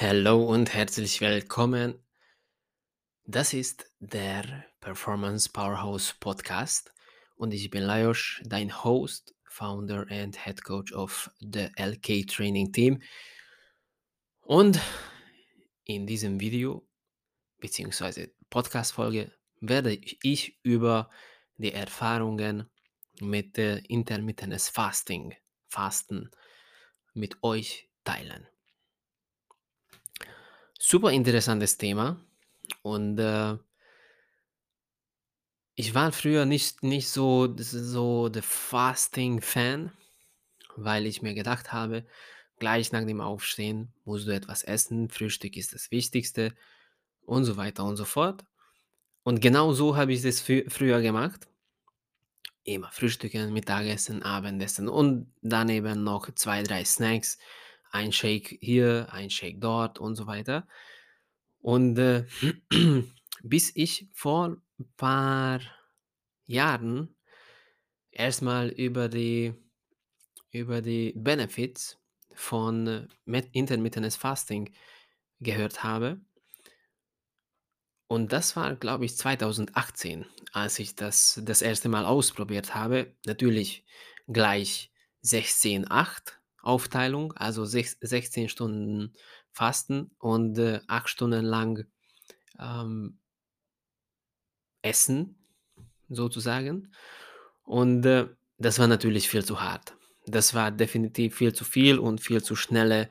Hallo und herzlich willkommen. Das ist der Performance Powerhouse Podcast und ich bin Lajos, dein Host, Founder and Head Coach of the LK Training Team. Und in diesem Video bzw. Podcast-Folge werde ich über die Erfahrungen mit äh, intermittentes Fasting, Fasten mit euch teilen. Super interessantes Thema und äh, ich war früher nicht, nicht so, so der Fasting-Fan, weil ich mir gedacht habe, gleich nach dem Aufstehen musst du etwas essen, Frühstück ist das Wichtigste und so weiter und so fort. Und genau so habe ich das frü früher gemacht. Immer Frühstücken, Mittagessen, Abendessen und daneben noch zwei, drei Snacks, ein Shake hier, ein Shake dort und so weiter. Und äh, bis ich vor ein paar Jahren erstmal über die, über die Benefits von äh, mit- intermittentes Fasting gehört habe. Und das war, glaube ich, 2018, als ich das das erste Mal ausprobiert habe. Natürlich gleich 16-8 Aufteilung, also sech 16 Stunden Fasten und äh, 8 Stunden lang ähm, Essen sozusagen. Und äh, das war natürlich viel zu hart. Das war definitiv viel zu viel und viel zu schnelle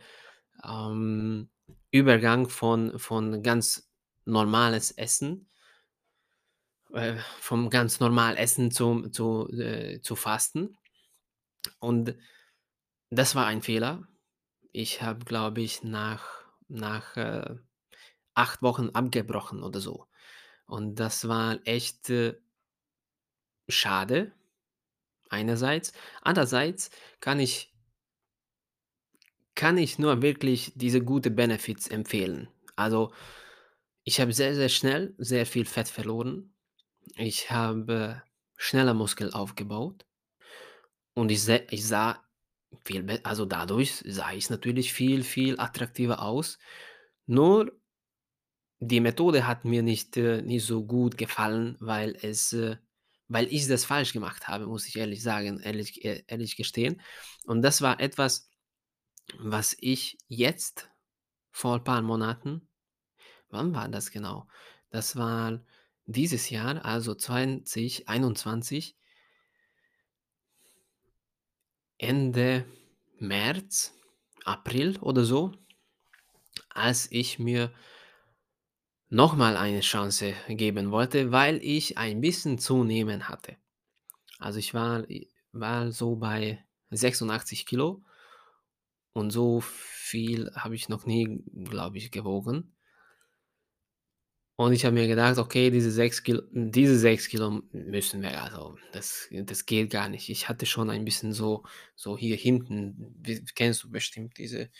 ähm, Übergang von, von ganz normales Essen, äh, vom ganz normal Essen zum, zu, äh, zu Fasten. Und das war ein Fehler. Ich habe, glaube ich, nach, nach äh, acht Wochen abgebrochen oder so. Und das war echt äh, schade, einerseits. Andererseits kann ich, kann ich nur wirklich diese gute Benefits empfehlen. Also ich habe sehr, sehr schnell sehr viel Fett verloren. Ich habe schneller Muskel aufgebaut und ich, ich sah viel, also dadurch sah ich natürlich viel, viel attraktiver aus. Nur die Methode hat mir nicht, äh, nicht so gut gefallen, weil es, äh, weil ich das falsch gemacht habe, muss ich ehrlich sagen, ehrlich, äh, ehrlich gestehen. Und das war etwas, was ich jetzt vor ein paar Monaten, wann war das genau? Das war dieses Jahr, also 2021, Ende März, April oder so, als ich mir nochmal eine Chance geben wollte, weil ich ein bisschen zunehmen hatte. Also ich war, war so bei 86 Kilo und so viel habe ich noch nie, glaube ich, gewogen. Und ich habe mir gedacht, okay, diese 6 Kilo, diese 6 Kilo müssen wir, also das, das geht gar nicht. Ich hatte schon ein bisschen so, so hier hinten, kennst du bestimmt diese,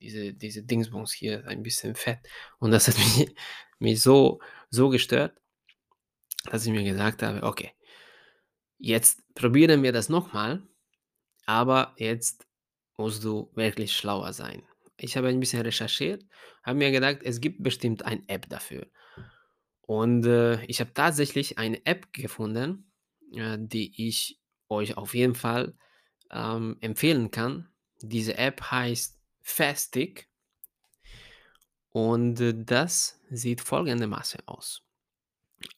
diese, diese Dingsbums hier, ein bisschen Fett. Und das hat mich, mich so, so gestört, dass ich mir gesagt habe, okay, jetzt probieren wir das nochmal, aber jetzt musst du wirklich schlauer sein. Ich habe ein bisschen recherchiert, habe mir gedacht, es gibt bestimmt eine App dafür. Und äh, ich habe tatsächlich eine App gefunden, äh, die ich euch auf jeden Fall ähm, empfehlen kann. Diese App heißt Fastic und äh, das sieht folgendermaßen aus.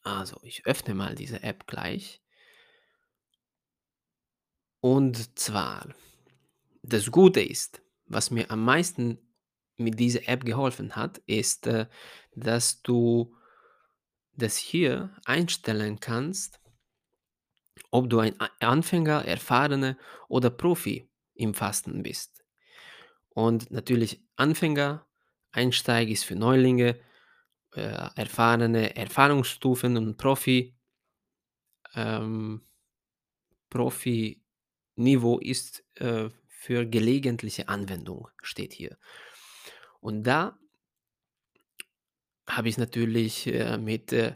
Also, ich öffne mal diese App gleich. Und zwar, das Gute ist, was mir am meisten mit dieser App geholfen hat, ist, äh, dass du das hier einstellen kannst, ob du ein Anfänger, Erfahrener oder Profi im Fasten bist. Und natürlich Anfänger, Einsteig ist für Neulinge, äh, erfahrene Erfahrungsstufen und Profi. Ähm, Profi-Niveau ist äh, für gelegentliche Anwendung, steht hier. Und da habe ich natürlich äh, mit äh,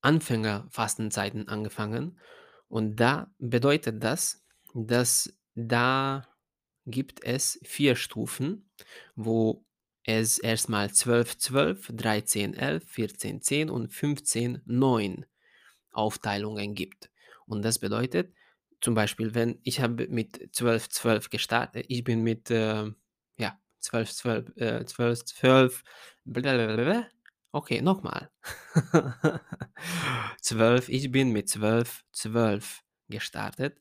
Anfängerfastenzeiten angefangen. Und da bedeutet das, dass da gibt es vier Stufen, wo es erst mal 12-12, 13-11, 14-10 und 15-9 Aufteilungen gibt. Und das bedeutet zum Beispiel, wenn ich habe mit 12-12 gestartet ich bin mit, ähm, ja, 12-12, äh, 12-12 blablabla. Okay, noch mal. 12 ich bin mit 12-12 gestartet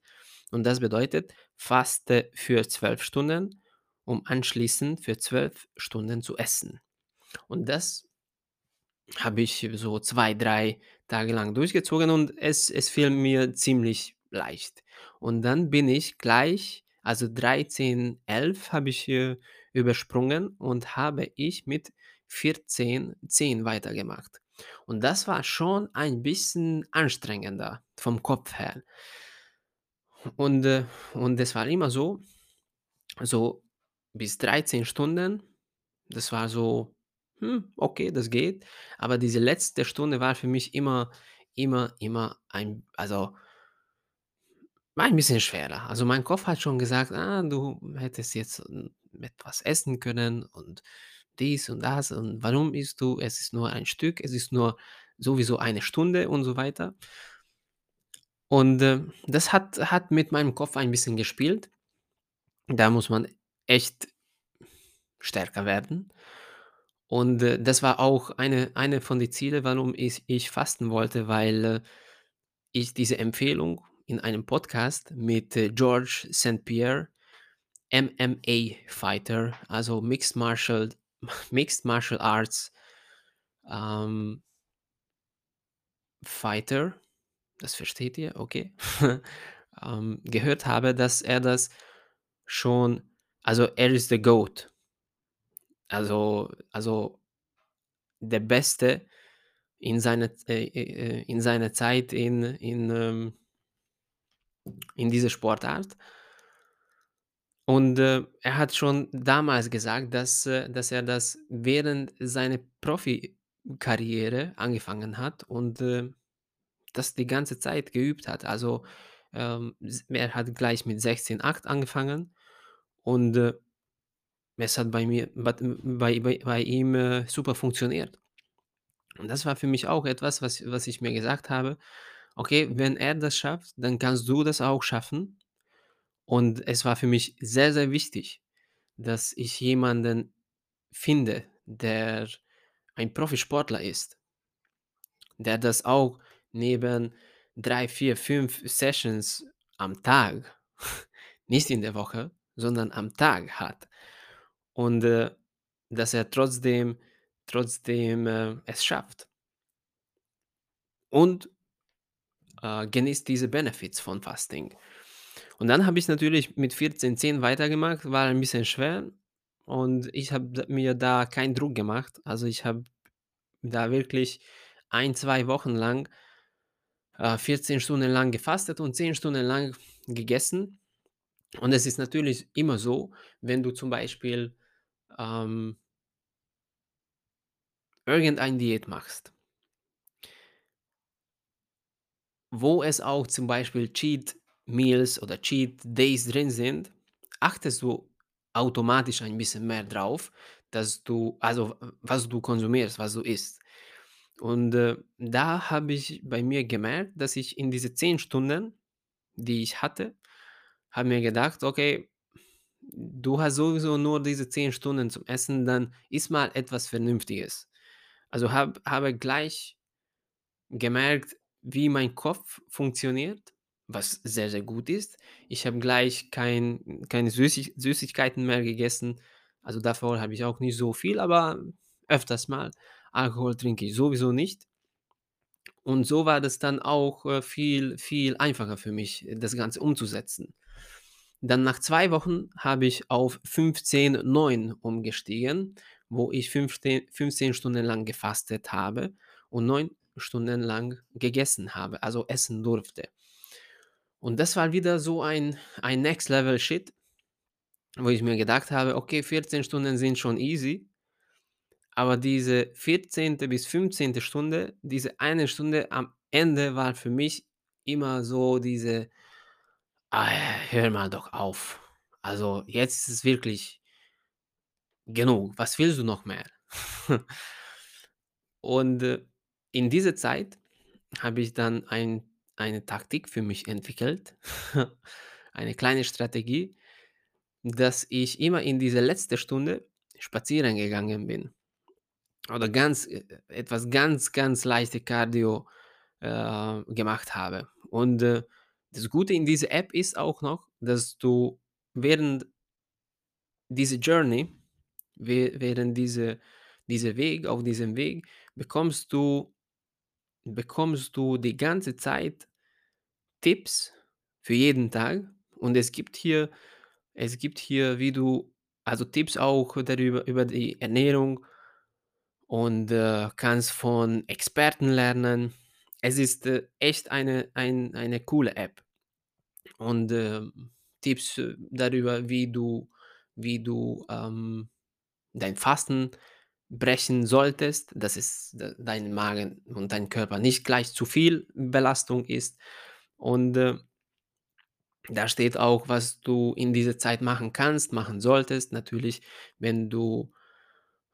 und das bedeutet, faste für 12 Stunden, um anschließend für 12 Stunden zu essen. Und das habe ich so 2, 3 Tage lang durchgezogen und es es fiel mir ziemlich leicht. Und dann bin ich gleich also 13, 11 habe ich, äh, übersprungen und habe ich mit 14, 10 weitergemacht. Und das war schon ein bisschen anstrengender vom Kopf her. Und, äh und es war immer so so bis 13 Stunden, das war so, hm, okay, das geht. Aber diese letzte Stunde war für mich immer immer immer ein also war ein bisschen schwerer. Also, mein Kopf hat schon gesagt: „Ah, du hättest jetzt, hm, etwas essen können und dies und das und warum isst du? Es ist nur ein Stück, es ist nur sowieso eine Stunde“ und so weiter. Und, äh, das hat hat mit meinem Kopf ein bisschen gespielt. Da muss man echt stärker werden. Und, äh, das war auch eine eine von die Ziele, warum ich ich fasten wollte, weil, äh, ich diese Empfehlung in einem Podcast mit, äh, George St. Pierre, MMA-Fighter, also Mixed Martial Mixed Martial Arts, ähm Fighter, das versteht ihr, okay, ähm, gehört habe, dass er das schon also, er ist der GOAT. Also also der Beste in seiner äh, äh, äh, in seiner Zeit in in, ähm in dieser Sportart. Und, äh, er hat schon damals gesagt, dass äh, dass er das während seiner Profikarriere angefangen hat und, äh, das die ganze Zeit geübt hat. Also, ähm, er hat gleich mit 16,8 angefangen und, äh, es hat bei mir bei bei bei ihm, äh, super funktioniert. Und das war für mich auch etwas, was was ich mir gesagt habe: „Okay, wenn er das schafft, dann kannst du das auch schaffen.“ Und es war für mich sehr, sehr wichtig, dass ich jemanden finde, der ein Profisportler ist der das auch neben 3, 4, 5 Sessions am Tag, nicht in der Woche, sondern am Tag hat. Und, äh, dass er trotzdem trotzdem, äh, es schafft. Und, äh, genießt diese Benefits von Fasting. Und dann habe ich natürlich mit 14,10 weitergemacht, war ein bisschen schwer und ich habe mir da keinen Druck gemacht. Also, ich habe da wirklich 1, 2 Wochen lang äh, 14 Stunden lang gefastet und 10 Stunden lang gegessen. Und es ist natürlich immer so, wenn du zum Beispiel, ähm irgendein Diät machst wo es auch zum Beispiel Cheat Meals oder Cheat Days drin sind, achtest du automatisch ein bisschen mehr drauf, dass du also, was du konsumierst, was du isst. Und, äh, da habe ich bei mir gemerkt, dass ich in diese 10 Stunden, die ich hatte habe mir gedacht: „Okay, du hast sowieso nur diese 10 Stunden zum Essen, dann iss mal etwas Vernünftiges.“ Also, habe habe gleich gemerkt, wie mein Kopf funktioniert, was sehr, sehr gut ist. Ich habe gleich kein keine Süßig Süßigkeiten mehr gegessen. Also, davor habe ich auch nicht so viel, aber öfters mal. Alkohol trinke ich sowieso nicht. Und so war das dann auch, äh, viel, viel einfacher für mich, das Ganze umzusetzen. Dann nach 2 Wochen habe ich auf 15:9 umgestiegen, wo ich fünfte 15 Stunden lang gefastet habe und 9 Stunden lang gegessen habe, also essen durfte. Und das war wieder so ein ein Next Level Shit, wo ich mir gedacht habe: „Okay, 14 Stunden sind schon easy“ aber diese 14. bis 15. Stunde, diese eine Stunde am Ende war für mich immer so diese: „Ah, hör mal doch auf. Also, jetzt ist es wirklich“ genug, was willst du noch mehr? Und, äh, in dieser Zeit habe ich dann ein eine Taktik für mich entwickelt, eine kleine Strategie, dass ich immer in diese letzte Stunde spazieren gegangen bin oder ganz äh, etwas ganz, ganz leichte Cardio, äh, gemacht habe. Und, äh, das Gute in dieser App ist auch noch, dass du während diese Journey, wäh während diese dieser Weg auf diesem Weg bekommst du bekommst du die ganze Zeit Tipps für jeden Tag und es gibt hier es gibt hier, wie du also Tipps auch darüber über die Ernährung und, äh, kannst von Experten lernen. Es ist, äh, echt eine ein eine coole App und, ähm, Tipps äh, darüber, wie du wie du, ähm, dein Fasten brechen solltest, dass es dein Magen und dein Körper nicht gleich zu viel Belastung ist. Und, äh, da steht auch, was du in dieser Zeit machen kannst, machen solltest. Natürlich, wenn du,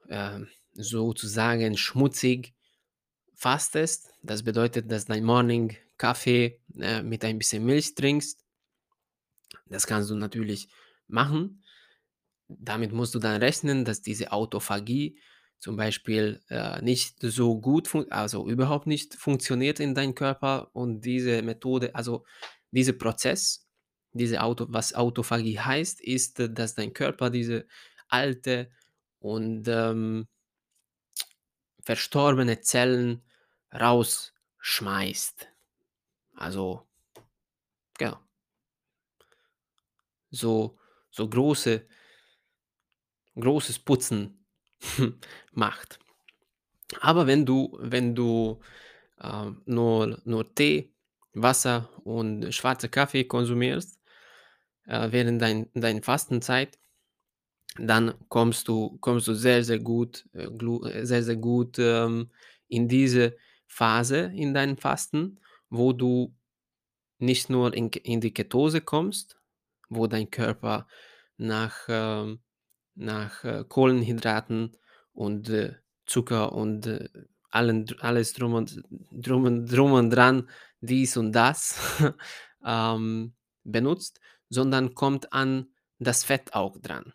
ähm, sozusagen schmutzig fastest. Das bedeutet, dass dein Morning Kaffee, äh, mit ein bisschen Milch trinkst. Das kannst du natürlich machen. Damit musst du dann rechnen, dass diese Autophagie zum Beispiel, äh, nicht so gut also überhaupt nicht funktioniert in deinem Körper und diese Methode also dieser Prozess, diese Auto was Autophagie heißt, ist, äh, dass dein Körper diese alte und, ähm verstorbene Zellen rausschmeißt. Also, genau. So so große großes Putzen macht. Aber wenn du wenn du, ähm, nur nur Tee, Wasser und schwarzer Kaffee konsumierst, äh, während dein dein Fastenzeit, dann kommst du kommst du sehr, sehr gut, äh, äh, sehr, sehr gut, ähm, in diese Phase in deinem Fasten, wo du nicht nur in in die Ketose kommst, wo dein Körper nach, ähm nach, äh, Kohlenhydraten und, äh, Zucker und, äh, allen alles drum und drum und drum und dran, dies und das, ähm, benutzt, sondern kommt an das Fett auch dran.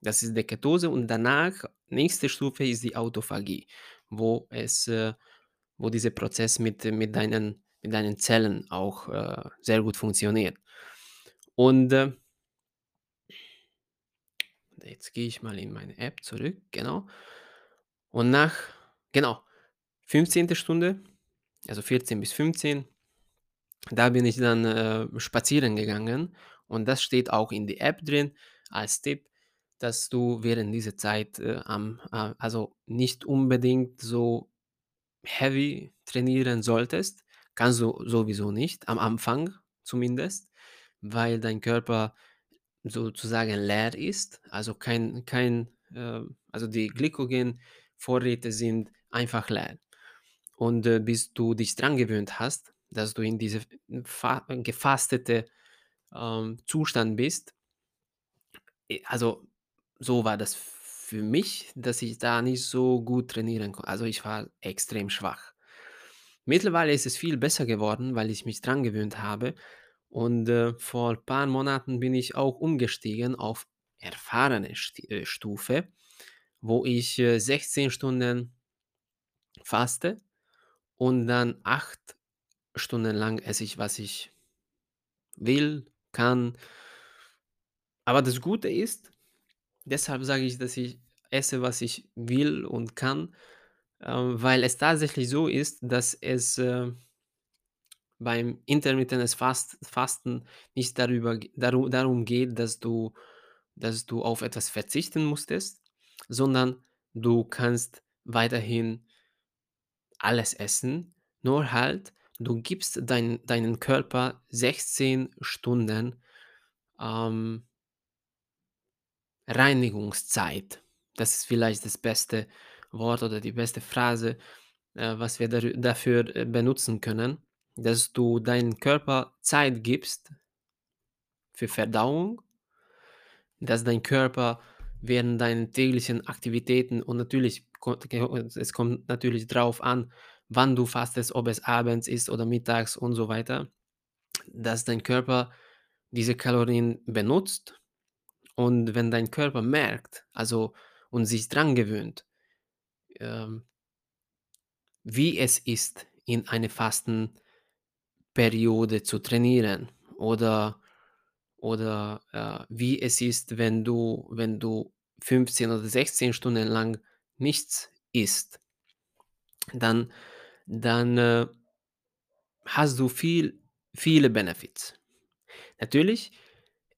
Das ist die Ketose und danach, nächste Stufe ist die Autophagie, wo es, wo dieser Prozess mit mit deinen mit deinen Zellen auch, sehr gut funktioniert. Und, jetzt gehe ich mal in meine App zurück, genau. Und nach genau, 15. Stunde, also 14 bis 15, da bin ich dann, äh, spazieren gegangen und das steht auch in die App drin als Tipp, dass du während dieser Zeit, äh, am äh, also nicht unbedingt so heavy trainieren solltest. Kannst du sowieso nicht, am Anfang zumindest, weil dein Körper sozusagen leer ist, also kein kein, äh also die Glykogenvorräte sind einfach leer. Und, äh, bis du dich dran gewöhnt hast, dass du in diese fa gefastete, ähm, Zustand bist äh, also, so war das für mich, dass ich da nicht so gut trainieren ko also, ich war extrem schwach. Mittlerweile ist es viel besser geworden, weil ich mich dran gewöhnt habe und, äh, vor paar Monaten bin ich auch umgestiegen auf erfahrene äh, Stufe, wo ich, äh, 16 Stunden faste und dann 8 Stunden lang esse ich, was ich will, kann. Aber das Gute ist deshalb sage ich, dass ich esse, was ich will und kann, ähm, weil es tatsächlich so ist, dass es, äh beim intermittierendes Fast Fasten nicht darüber g daru darum geht, dass du dass du auf etwas verzichten musstest, sondern du kannst weiterhin alles essen, nur halt, du gibst dein deinen Körper 16 Stunden, ähm Reinigungszeit. Das ist vielleicht das beste Wort oder die beste Phrase, äh, was wir dafür, äh, benutzen können, dass du deinem Körper Zeit gibst für Verdauung, dass dein Körper während deinen täglichen Aktivitäten und natürlich es kommt natürlich drauf an, wann du fastest, ob es abends ist oder mittags und so weiter, dass dein Körper diese Kalorien benutzt und wenn dein Körper merkt, also und sich dran gewöhnt, ähm wie es ist, in eine Fastenperiode zu trainieren oder oder, äh, wie es ist, wenn du wenn du 15 oder 16 Stunden lang nichts isst dann dann, äh hast du viel viele Benefits. Natürlich,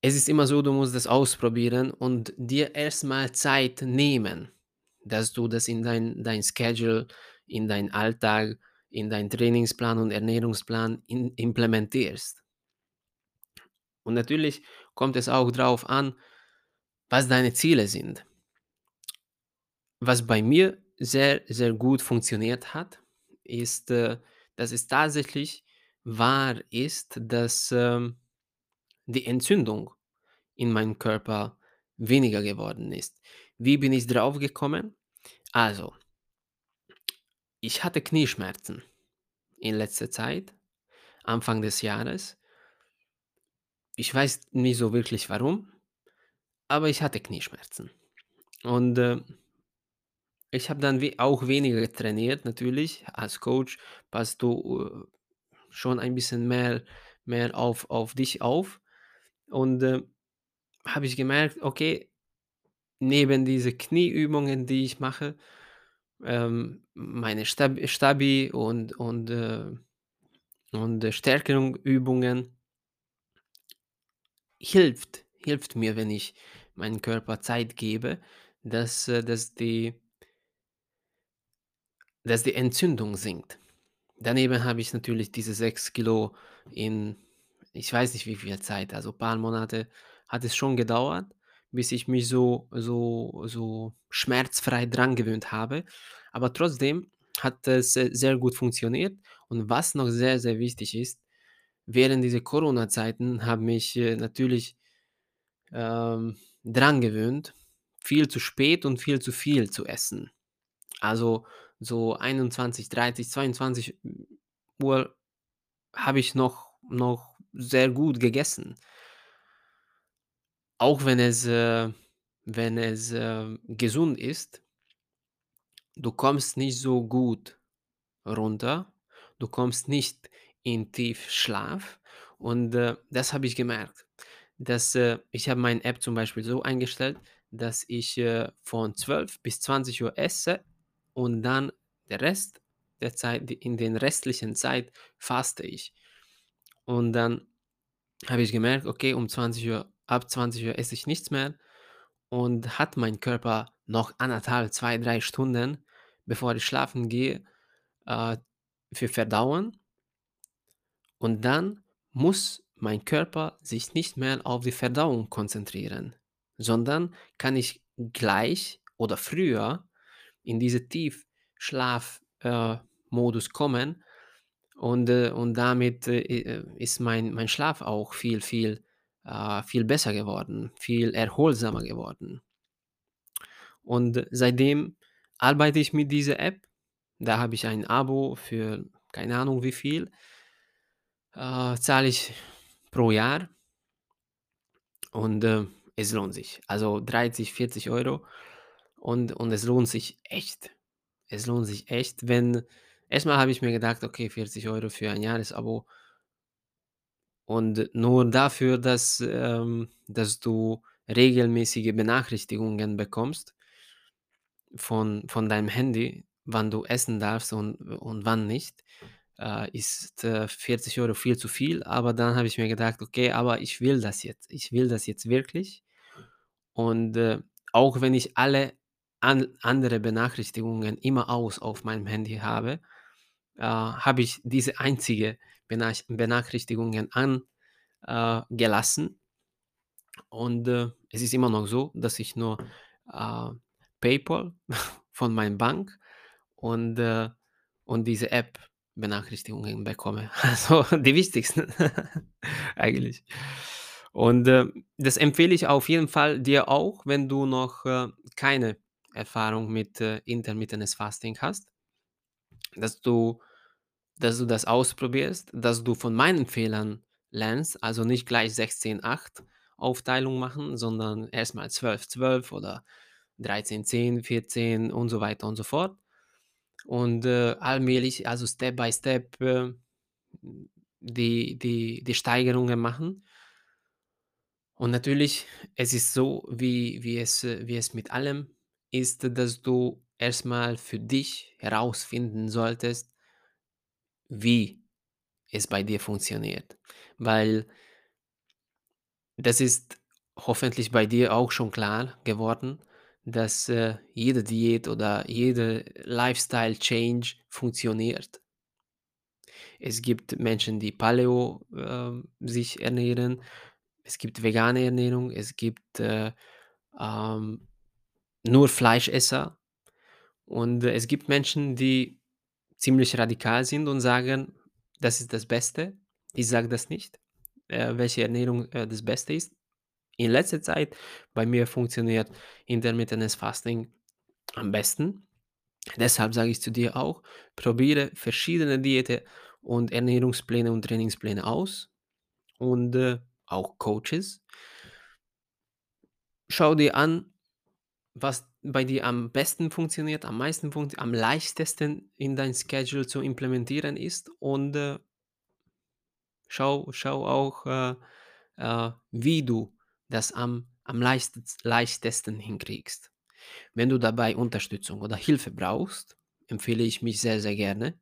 es ist immer so, du musst das ausprobieren und dir erst mal Zeit nehmen, dass du das in dein dein Schedule, in deinen Alltag, in deinen Trainingsplan und Ernährungsplan in implementierst. Und natürlich kommt es auch drauf an, was deine Ziele sind. Was bei mir sehr, sehr gut funktioniert hat, ist, äh, dass es tatsächlich wahr ist, dass, ähm, die Entzündung in meinem Körper weniger geworden ist. Wie bin ich drauf gekommen? Also ich hatte Knieschmerzen in letzter Zeit, Anfang des Jahres. Ich weiß nicht so wirklich warum, aber ich hatte Knieschmerzen. Und, äh ich habe dann we auch weniger trainiert natürlich. Als Coach passt du, äh, schon ein bisschen mehr mehr auf auf dich auf. Und, äh, habe ich gemerkt, okay, neben diese Knieübungen, die ich mache, ähm, meine Stab Stabi und und, äh und, äh, Stärkung-Übungen hilft hilft mir, wenn ich meinem Körper Zeit gebe, dass, äh dass die dass die Entzündung sinkt. Daneben habe ich natürlich diese 6 Kilo in ich weiß nicht, wie viel Zeit, also paar Monate hat es schon gedauert, bis ich mich so so so schmerzfrei dran gewöhnt habe. Aber trotzdem hat es, sehr gut funktioniert. Und was noch sehr, sehr wichtig ist, während dieser Corona-Zeiten habe mich, äh, natürlich, ähm, dran gewöhnt, viel zu spät und viel zu viel zu essen. Also, so 21:30, 22:00 habe ich noch noch sehr gut gegessen. Auch wenn es, äh wenn es, äh, gesund ist du kommst nicht so gut runter. Du kommst nicht in Tiefschlaf und, äh, das habe ich gemerkt, dass, äh ich habe meine App zum Beispiel so eingestellt, dass ich, äh, von 12 bis 20:00 esse und dann der Rest der Zeit in den restlichen Zeit faste ich. Und dann habe ich gemerkt, okay, um 20:00 ab 20:00 esse ich nichts mehr und hat mein Körper noch 1,5, 2, 3 Stunden, bevor ich schlafen gehe, äh, für Verdauen und dann muss mein Körper sich nicht mehr auf die Verdauung konzentrieren, sondern kann ich gleich oder früher in diese Tiefschlaf äh, kommen und, äh und damit, äh, äh, ist mein mein Schlaf auch viel, viel, äh viel besser geworden, viel erholsamer geworden. Und seitdem arbeite ich mit dieser App. Da habe ich ein Abo für keine Ahnung wie viel äh, zahle ich pro Jahr. Und, äh, es lohnt sich. Also 30, 40 € und und es lohnt sich echt. Es lohnt sich echt, wenn erst mal habe ich mir gedacht: „Okay, 40 € für ein Jahresabo“ und nur dafür, dass, ähm dass du regelmäßige Benachrichtigungen bekommst von von deinem Handy, wann du essen darfst und und wann nicht, äh, ist, äh, 40 € viel zu viel. Aber dann habe ich mir gedacht: „Okay, aber ich will das jetzt. Ich will das jetzt wirklich.“ Und, äh, auch wenn ich alle an andere Benachrichtigungen immer aus auf meinem Handy habe, äh, habe ich diese einzige Benach Benachrichtigungen an äh. Und, äh, es ist immer noch so, dass ich nur, äh, PayPal von meinem Bank und, äh und diese App-Benachrichtigungen bekomme. Also die wichtigsten eigentlich. Und, äh, das empfehle ich auf jeden Fall dir auch, wenn du noch, äh, keine Erfahrung mit, Intermittentes Fasting hast dass du dass du das ausprobierst, dass du von meinen Fehlern lernst, also nicht gleich 16:8 Aufteilung machen, sondern erst mal 12:12 oder 13:10, 14 und so weiter und so fort. Und, äh, allmählich, also Step by Step, äh, die die die Steigerungen machen. Und natürlich, es ist so, wie wie es äh, wie es mit allem ist, dass du erst mal für dich herausfinden solltest wie es bei dir funktioniert. Weil das ist hoffentlich bei dir auch schon klar geworden, dass, äh, jede Diät oder jede Lifestyle Change funktioniert. Es gibt Menschen, die Paleo, ähm, sich ernähren. Es gibt vegane Ernährung, es gibt, äh, ähm, nur Fleischesser. Und es gibt Menschen, die ziemlich radikal sind und sagen: „Das ist das Beste.“ Ich sage das nicht, äh, welche Ernährung, äh, das Beste ist. In letzter Zeit bei mir funktioniert Intermittentes Fasting am besten. Deshalb sage ich zu dir auch: Probiere verschiedene Diäten und Ernährungspläne und Trainingspläne aus und, äh, auch Coaches. Schau dir an, was bei dir am besten funktioniert, am meisten funkt am leichtesten in dein Schedule zu implementieren ist und, äh schau schau auch, äh, äh, wie du das am am leichtets leichtesten hinkriegst. Wenn du dabei Unterstützung oder Hilfe brauchst, empfehle ich mich sehr, sehr gerne.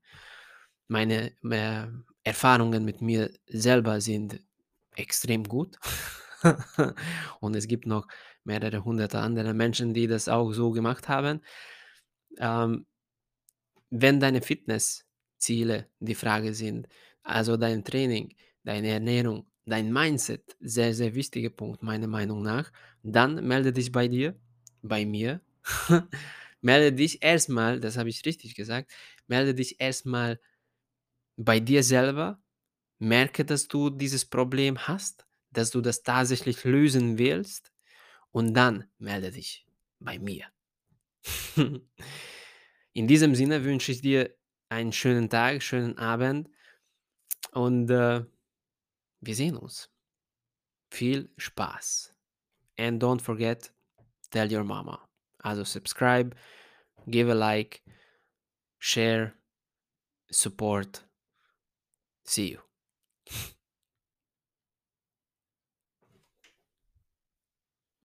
Meine, Erfahrungen mit mir selber sind extrem gut und es gibt noch mehrere Hunderte andere Menschen, die das auch so gemacht haben. Ähm wenn deine Fitnessziele die Frage sind, also dein Training, deine Ernährung, dein Mindset, sehr, sehr wichtiger Punkt meiner Meinung nach, dann melde dich bei dir bei mir. Melde dich erst mal, das habe ich richtig gesagt, melde dich erst mal bei dir selber. Merke, dass du dieses Problem hast, dass du das tatsächlich lösen willst und dann melde dich bei mir. In diesem Sinne wünsche ich dir einen schönen Tag, schönen Abend und, äh, wir sehen uns. Viel Spaß. And don't forget, tell your mama. Also subscribe, give a like, share, support. See you.